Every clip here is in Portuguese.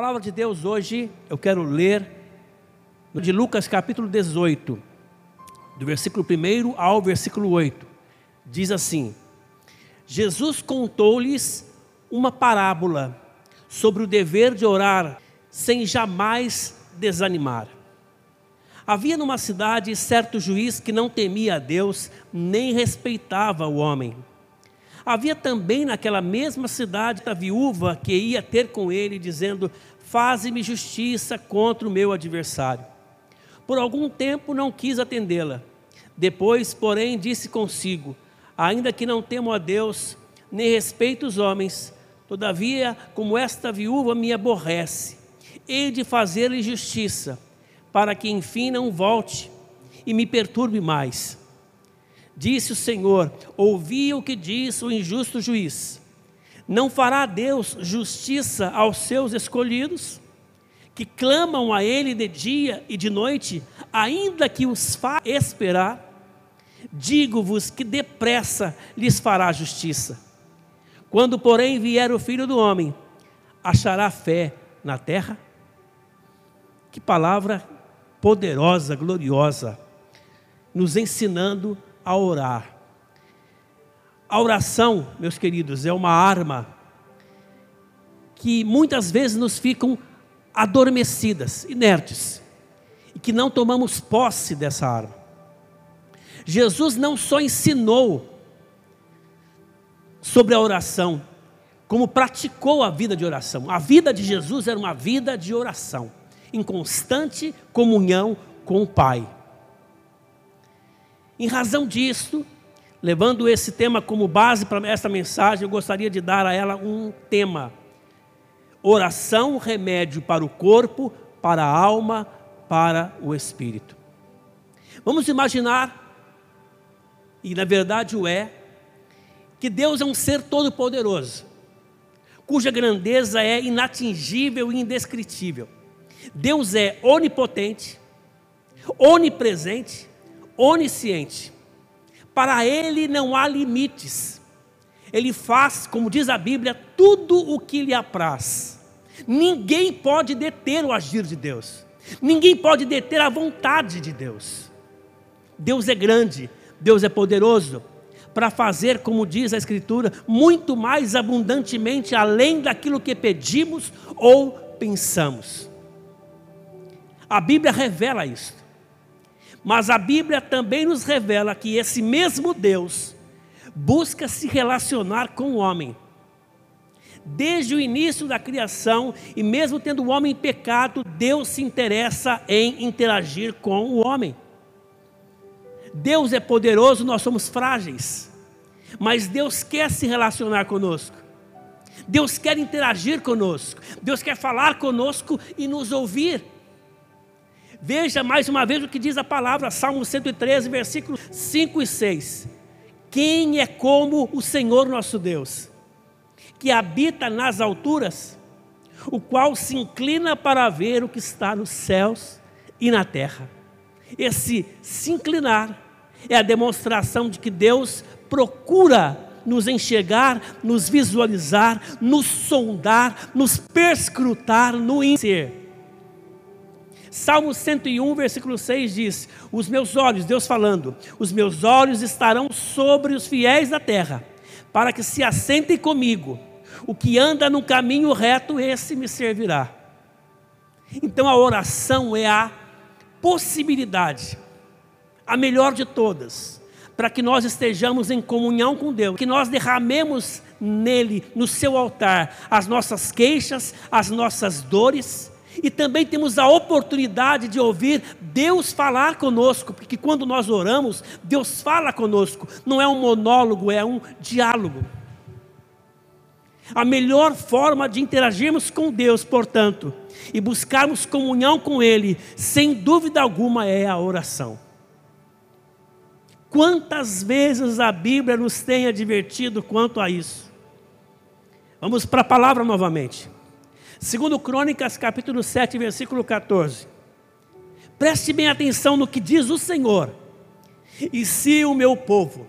palavra de Deus hoje eu quero ler de Lucas capítulo 18, do versículo 1 ao versículo 8. Diz assim: Jesus contou-lhes uma parábola sobre o dever de orar sem jamais desanimar. Havia numa cidade certo juiz que não temia a Deus nem respeitava o homem. Havia também naquela mesma cidade a viúva que ia ter com ele, dizendo: Faze-me justiça contra o meu adversário. Por algum tempo não quis atendê-la. Depois, porém, disse consigo: Ainda que não temo a Deus, nem respeito os homens, todavia, como esta viúva me aborrece, hei de fazer-lhe justiça, para que enfim não volte e me perturbe mais. Disse o Senhor: Ouvi o que diz o injusto juiz. Não fará Deus justiça aos seus escolhidos, que clamam a Ele de dia e de noite, ainda que os faça esperar? Digo-vos que depressa lhes fará justiça. Quando, porém, vier o filho do homem, achará fé na terra? Que palavra poderosa, gloriosa, nos ensinando a orar. A oração, meus queridos, é uma arma que muitas vezes nos ficam adormecidas, inertes, e que não tomamos posse dessa arma. Jesus não só ensinou sobre a oração, como praticou a vida de oração. A vida de Jesus era uma vida de oração, em constante comunhão com o Pai. Em razão disto, levando esse tema como base para esta mensagem, eu gostaria de dar a ela um tema: oração, remédio para o corpo, para a alma, para o espírito. Vamos imaginar, e na verdade o é, que Deus é um ser todo-poderoso, cuja grandeza é inatingível e indescritível. Deus é onipotente, onipresente, onisciente. Para ele não há limites. Ele faz, como diz a Bíblia, tudo o que lhe apraz. Ninguém pode deter o agir de Deus. Ninguém pode deter a vontade de Deus. Deus é grande, Deus é poderoso para fazer, como diz a Escritura, muito mais abundantemente além daquilo que pedimos ou pensamos. A Bíblia revela isso. Mas a Bíblia também nos revela que esse mesmo Deus busca se relacionar com o homem. Desde o início da criação, e mesmo tendo o homem pecado, Deus se interessa em interagir com o homem. Deus é poderoso, nós somos frágeis, mas Deus quer se relacionar conosco. Deus quer interagir conosco, Deus quer falar conosco e nos ouvir. Veja mais uma vez o que diz a palavra, Salmo 113, versículos 5 e 6. Quem é como o Senhor nosso Deus, que habita nas alturas, o qual se inclina para ver o que está nos céus e na terra. Esse se inclinar é a demonstração de que Deus procura nos enxergar, nos visualizar, nos sondar, nos perscrutar no ser. Salmo 101, versículo 6 diz: Os meus olhos, Deus falando, os meus olhos estarão sobre os fiéis da terra, para que se assentem comigo. O que anda no caminho reto, esse me servirá. Então a oração é a possibilidade, a melhor de todas, para que nós estejamos em comunhão com Deus, que nós derramemos nele, no seu altar, as nossas queixas, as nossas dores e também temos a oportunidade de ouvir Deus falar conosco, porque quando nós oramos, Deus fala conosco, não é um monólogo, é um diálogo. A melhor forma de interagirmos com Deus, portanto, e buscarmos comunhão com Ele, sem dúvida alguma, é a oração. Quantas vezes a Bíblia nos tem advertido quanto a isso? Vamos para a palavra novamente. Segundo Crônicas, capítulo 7, versículo 14. Preste bem atenção no que diz o Senhor. E se o meu povo,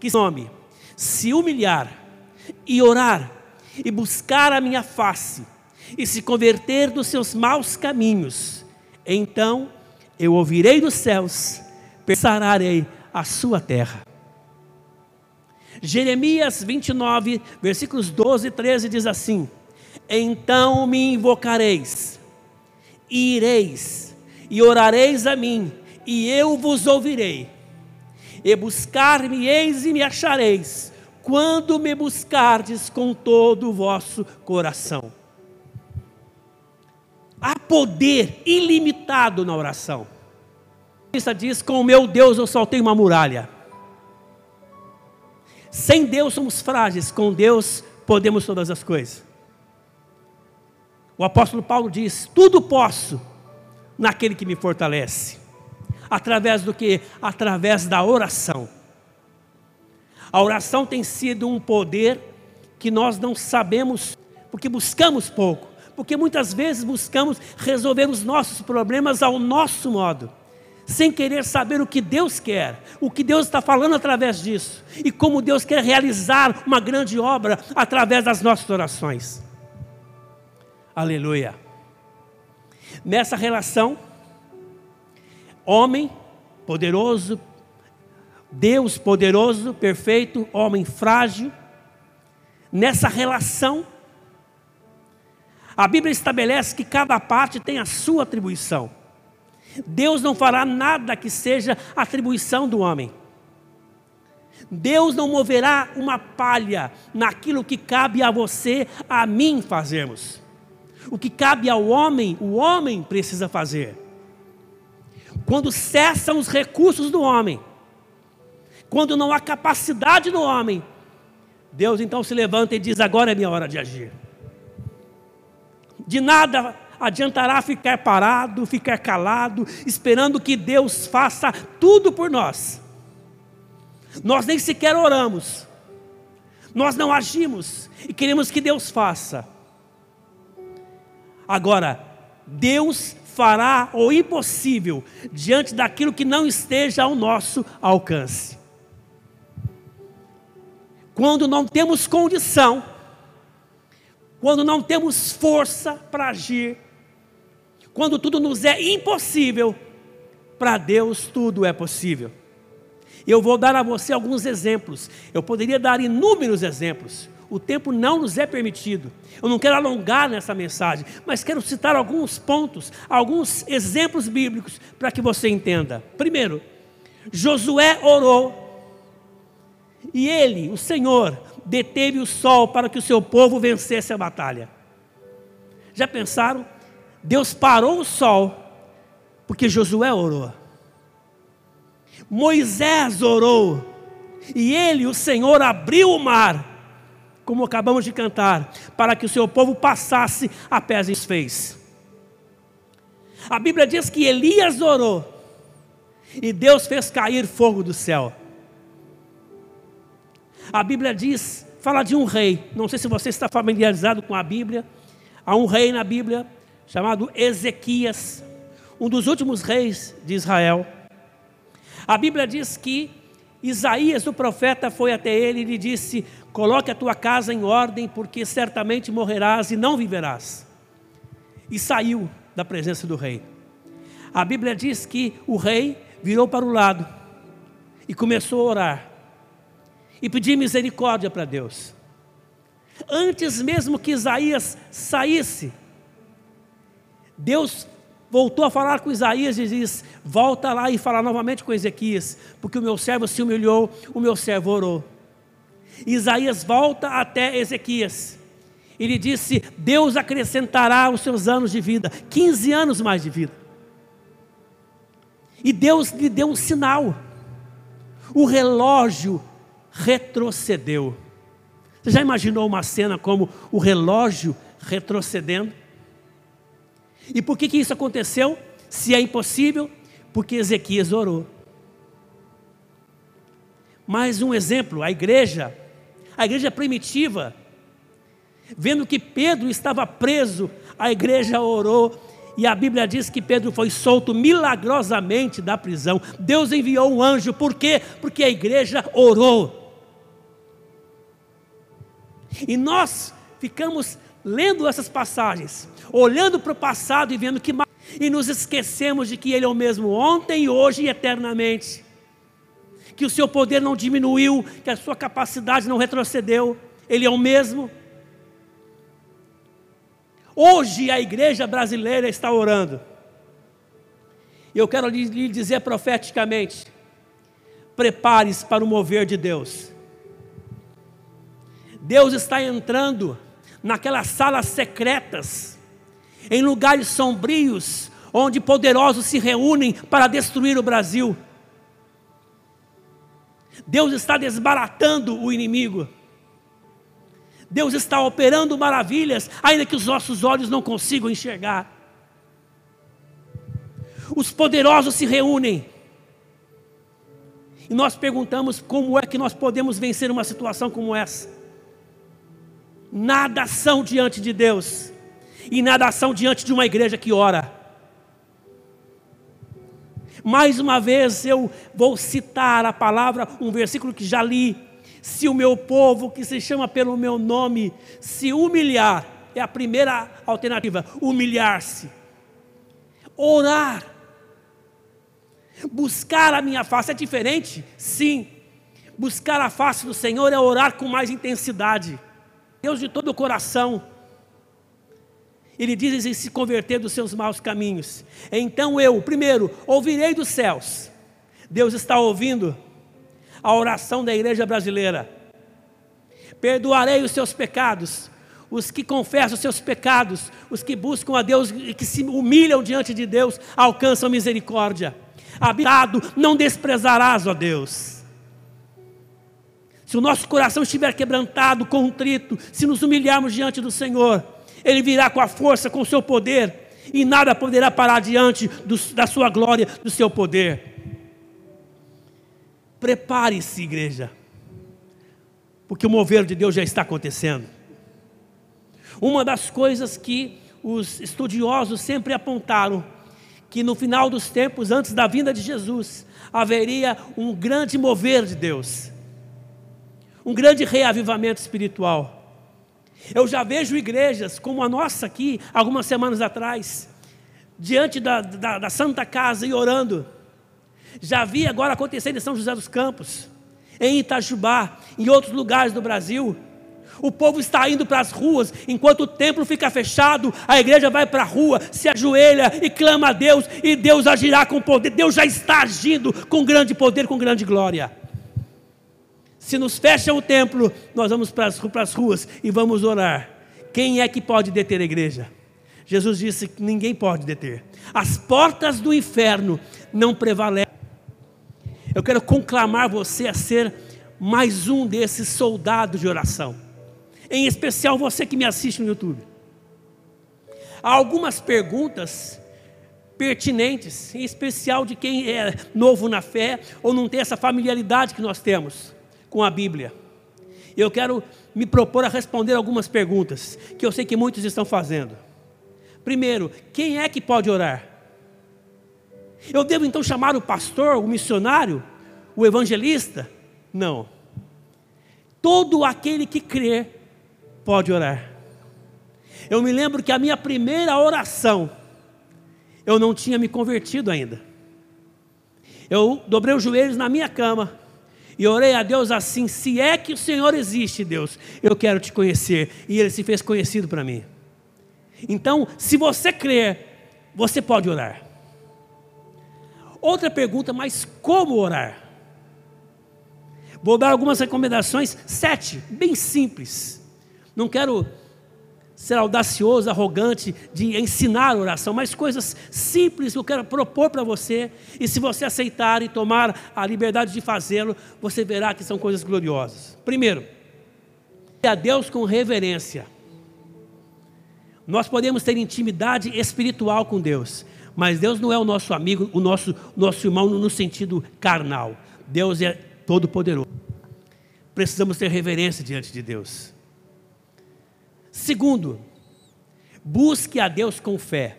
que nome, se humilhar e orar e buscar a minha face e se converter dos seus maus caminhos, então eu ouvirei dos céus, sararei a sua terra. Jeremias 29, versículos 12 e 13 diz assim: Então me invocareis, e ireis, e orareis a mim, e eu vos ouvirei. E buscar-me-eis e me achareis, quando me buscardes com todo o vosso coração. Há poder ilimitado na oração. A diz: Com o meu Deus eu saltei uma muralha. Sem Deus somos frágeis, com Deus podemos todas as coisas. O apóstolo Paulo diz: Tudo posso naquele que me fortalece. Através do que? Através da oração. A oração tem sido um poder que nós não sabemos, porque buscamos pouco, porque muitas vezes buscamos resolver os nossos problemas ao nosso modo sem querer saber o que Deus quer, o que Deus está falando através disso, e como Deus quer realizar uma grande obra através das nossas orações. Aleluia. Nessa relação, homem poderoso, Deus poderoso, perfeito, homem frágil, nessa relação, a Bíblia estabelece que cada parte tem a sua atribuição. Deus não fará nada que seja atribuição do homem. Deus não moverá uma palha naquilo que cabe a você, a mim fazermos. O que cabe ao homem, o homem precisa fazer. Quando cessam os recursos do homem, quando não há capacidade do homem, Deus então se levanta e diz: Agora é minha hora de agir. De nada adiantará ficar parado, ficar calado, esperando que Deus faça tudo por nós. Nós nem sequer oramos, nós não agimos e queremos que Deus faça. Agora, Deus fará o impossível diante daquilo que não esteja ao nosso alcance. Quando não temos condição, quando não temos força para agir, quando tudo nos é impossível, para Deus tudo é possível. Eu vou dar a você alguns exemplos. Eu poderia dar inúmeros exemplos. O tempo não nos é permitido. Eu não quero alongar nessa mensagem, mas quero citar alguns pontos, alguns exemplos bíblicos para que você entenda. Primeiro, Josué orou e ele, o Senhor, deteve o sol para que o seu povo vencesse a batalha. Já pensaram? Deus parou o sol, porque Josué orou. Moisés orou, e ele, o Senhor, abriu o mar, como acabamos de cantar, para que o seu povo passasse a pés e fez. A Bíblia diz que Elias orou, e Deus fez cair fogo do céu. A Bíblia diz, fala de um rei, não sei se você está familiarizado com a Bíblia, há um rei na Bíblia chamado Ezequias, um dos últimos reis de Israel. A Bíblia diz que Isaías, o profeta, foi até ele e lhe disse: Coloque a tua casa em ordem, porque certamente morrerás e não viverás. E saiu da presença do rei. A Bíblia diz que o rei virou para o lado e começou a orar e pedir misericórdia para Deus. Antes mesmo que Isaías saísse, Deus voltou a falar com Isaías e diz: Volta lá e fala novamente com Ezequias, porque o meu servo se humilhou, o meu servo orou. Isaías volta até Ezequias. Ele disse: Deus acrescentará os seus anos de vida, 15 anos mais de vida. E Deus lhe deu um sinal. O relógio retrocedeu. Você já imaginou uma cena como o relógio retrocedendo? E por que, que isso aconteceu? Se é impossível, porque Ezequias orou. Mais um exemplo, a igreja, a igreja primitiva, vendo que Pedro estava preso, a igreja orou, e a Bíblia diz que Pedro foi solto milagrosamente da prisão. Deus enviou um anjo, por quê? Porque a igreja orou. E nós ficamos lendo essas passagens, olhando para o passado e vendo que e nos esquecemos de que Ele é o mesmo ontem, hoje e eternamente. Que o seu poder não diminuiu, que a sua capacidade não retrocedeu, Ele é o mesmo. Hoje a igreja brasileira está orando. E eu quero lhe dizer profeticamente: prepare-se para o mover de Deus. Deus está entrando naquelas salas secretas, em lugares sombrios, onde poderosos se reúnem para destruir o Brasil. Deus está desbaratando o inimigo. Deus está operando maravilhas, ainda que os nossos olhos não consigam enxergar. Os poderosos se reúnem. E nós perguntamos como é que nós podemos vencer uma situação como essa. Nada são diante de Deus, e nada são diante de uma igreja que ora. Mais uma vez eu vou citar a palavra, um versículo que já li, se o meu povo, que se chama pelo meu nome, se humilhar, é a primeira alternativa, humilhar-se, orar, buscar a minha face, é diferente? Sim, buscar a face do Senhor é orar com mais intensidade, Deus de todo o coração, ele diz em se converter dos seus maus caminhos. Então eu, primeiro, ouvirei dos céus. Deus está ouvindo a oração da igreja brasileira. Perdoarei os seus pecados, os que confessam os seus pecados, os que buscam a Deus e que se humilham diante de Deus, alcançam misericórdia. Habitado, não desprezarás, ó Deus. Se o nosso coração estiver quebrantado, contrito, se nos humilharmos diante do Senhor, Ele virá com a força, com o seu poder, e nada poderá parar diante do, da sua glória, do seu poder. Prepare-se, igreja, porque o mover de Deus já está acontecendo. Uma das coisas que os estudiosos sempre apontaram, que no final dos tempos, antes da vinda de Jesus, haveria um grande mover de Deus, um grande reavivamento espiritual. Eu já vejo igrejas como a nossa aqui, algumas semanas atrás, diante da, da, da Santa Casa e orando, já vi agora acontecendo em São José dos Campos, em Itajubá, em outros lugares do Brasil. O povo está indo para as ruas, enquanto o templo fica fechado, a igreja vai para a rua, se ajoelha e clama a Deus, e Deus agirá com poder. Deus já está agindo com grande poder, com grande glória. Se nos fecha o templo, nós vamos para as, para as ruas e vamos orar. Quem é que pode deter a igreja? Jesus disse que ninguém pode deter. As portas do inferno não prevalecem eu quero conclamar você a ser mais um desses soldados de oração. Em especial você que me assiste no YouTube. Há algumas perguntas pertinentes, em especial de quem é novo na fé ou não tem essa familiaridade que nós temos com a Bíblia. Eu quero me propor a responder algumas perguntas que eu sei que muitos estão fazendo. Primeiro, quem é que pode orar? Eu devo então chamar o pastor, o missionário, o evangelista? Não. Todo aquele que crê pode orar. Eu me lembro que a minha primeira oração, eu não tinha me convertido ainda. Eu dobrei os joelhos na minha cama e orei a Deus assim: se é que o Senhor existe, Deus, eu quero te conhecer. E Ele se fez conhecido para mim. Então, se você crer, você pode orar. Outra pergunta, mas como orar? Vou dar algumas recomendações, sete, bem simples. Não quero ser audacioso, arrogante de ensinar oração, mas coisas simples que eu quero propor para você, e se você aceitar e tomar a liberdade de fazê-lo, você verá que são coisas gloriosas. Primeiro, a Deus com reverência. Nós podemos ter intimidade espiritual com Deus, mas Deus não é o nosso amigo, o nosso, nosso irmão no sentido carnal. Deus é todo-poderoso. Precisamos ter reverência diante de Deus. Segundo, busque a Deus com fé.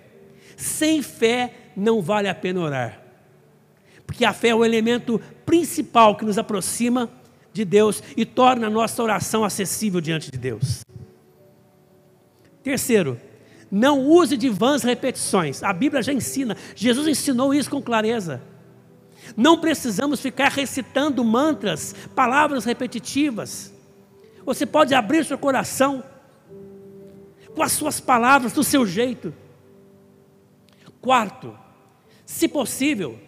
Sem fé não vale a pena orar. Porque a fé é o elemento principal que nos aproxima de Deus e torna a nossa oração acessível diante de Deus. Terceiro, não use de vãs repetições. A Bíblia já ensina, Jesus ensinou isso com clareza. Não precisamos ficar recitando mantras, palavras repetitivas. Você pode abrir seu coração com as suas palavras, do seu jeito. Quarto, se possível,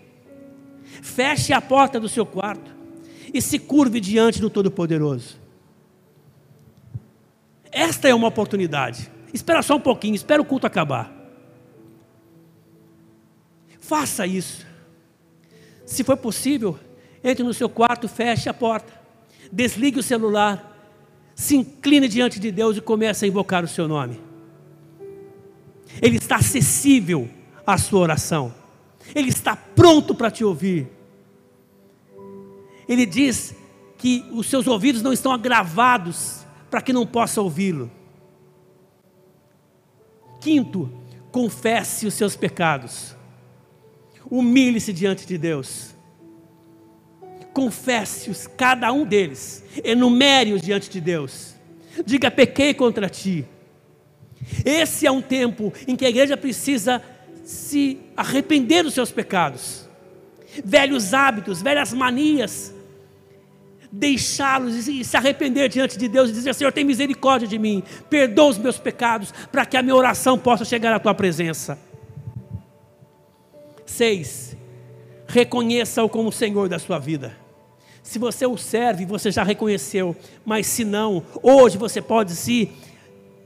feche a porta do seu quarto e se curve diante do Todo-Poderoso. Esta é uma oportunidade. Espera só um pouquinho, espera o culto acabar. Faça isso. Se for possível, entre no seu quarto, feche a porta, desligue o celular, se incline diante de Deus e comece a invocar o seu nome. Ele está acessível à sua oração. Ele está pronto para te ouvir. Ele diz que os seus ouvidos não estão agravados para que não possa ouvi-lo. Quinto, confesse os seus pecados. Humilhe-se diante de Deus. Confesse-os, cada um deles. Enumere-os diante de Deus. Diga: pequei contra ti. Esse é um tempo em que a igreja precisa se arrepender dos seus pecados, velhos hábitos, velhas manias, deixá-los e se arrepender diante de Deus e dizer: Senhor, tem misericórdia de mim, perdoa os meus pecados, para que a minha oração possa chegar à tua presença. Seis, reconheça-o como Senhor da sua vida. Se você o serve, você já reconheceu, mas se não, hoje você pode se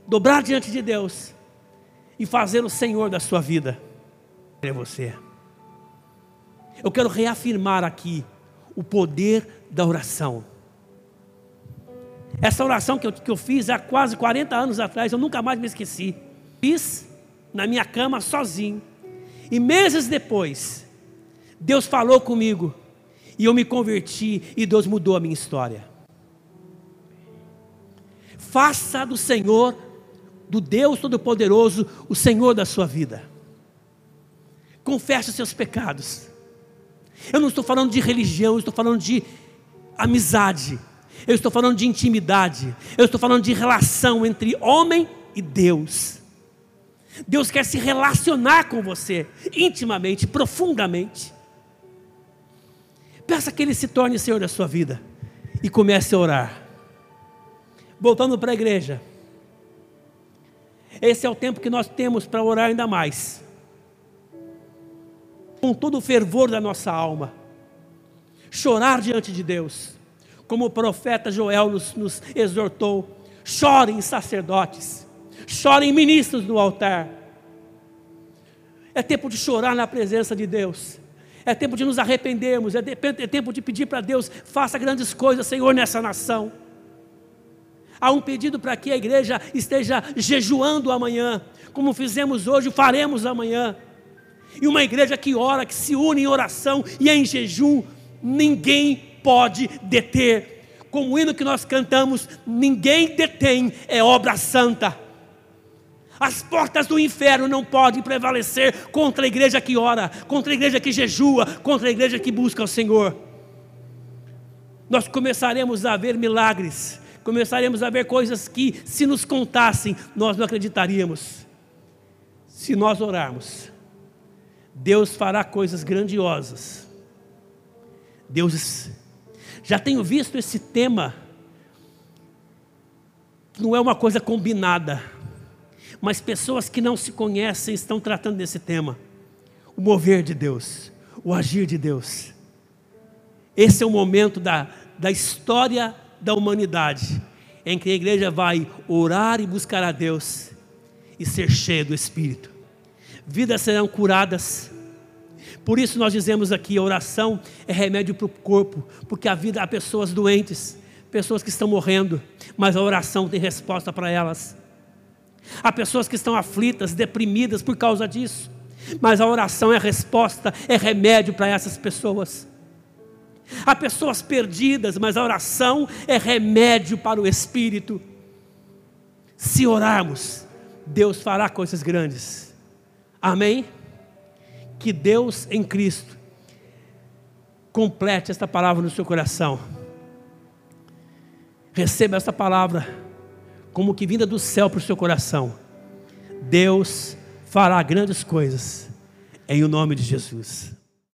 dobrar diante de Deus e fazer o Senhor da sua vida. É você. Eu quero reafirmar aqui o poder da oração. Essa oração que eu, que eu fiz há quase 40 anos atrás, eu nunca mais me esqueci. Fiz na minha cama sozinho. E meses depois, Deus falou comigo. E eu me converti e Deus mudou a minha história. Faça do Senhor, do Deus Todo-Poderoso, o Senhor da sua vida. Confesse os seus pecados. Eu não estou falando de religião, eu estou falando de amizade. Eu estou falando de intimidade. Eu estou falando de relação entre homem e Deus. Deus quer se relacionar com você intimamente, profundamente. Peça que Ele se torne Senhor da sua vida e comece a orar. Voltando para a igreja. Esse é o tempo que nós temos para orar ainda mais com todo o fervor da nossa alma, chorar diante de Deus, como o profeta Joel nos, nos exortou: chorem sacerdotes, chorem ministros no altar. É tempo de chorar na presença de Deus. É tempo de nos arrependermos, é, de, é tempo de pedir para Deus, faça grandes coisas, Senhor, nessa nação. Há um pedido para que a igreja esteja jejuando amanhã, como fizemos hoje, faremos amanhã. E uma igreja que ora, que se une em oração e em jejum, ninguém pode deter. Como o hino que nós cantamos, ninguém detém, é obra santa. As portas do inferno não podem prevalecer contra a igreja que ora, contra a igreja que jejua, contra a igreja que busca o Senhor. Nós começaremos a ver milagres, começaremos a ver coisas que, se nos contassem, nós não acreditaríamos. Se nós orarmos, Deus fará coisas grandiosas. Deus, já tenho visto esse tema, não é uma coisa combinada, mas pessoas que não se conhecem estão tratando desse tema. O mover de Deus, o agir de Deus. Esse é o momento da, da história da humanidade, em que a igreja vai orar e buscar a Deus e ser cheia do Espírito vidas serão curadas. Por isso nós dizemos aqui, oração é remédio para o corpo, porque a vida há pessoas doentes, pessoas que estão morrendo, mas a oração tem resposta para elas. Há pessoas que estão aflitas, deprimidas por causa disso, mas a oração é resposta, é remédio para essas pessoas. Há pessoas perdidas, mas a oração é remédio para o espírito. Se orarmos, Deus fará coisas grandes. Amém? Que Deus em Cristo complete esta palavra no seu coração. Receba esta palavra como que vinda do céu para o seu coração. Deus fará grandes coisas em o nome de Jesus.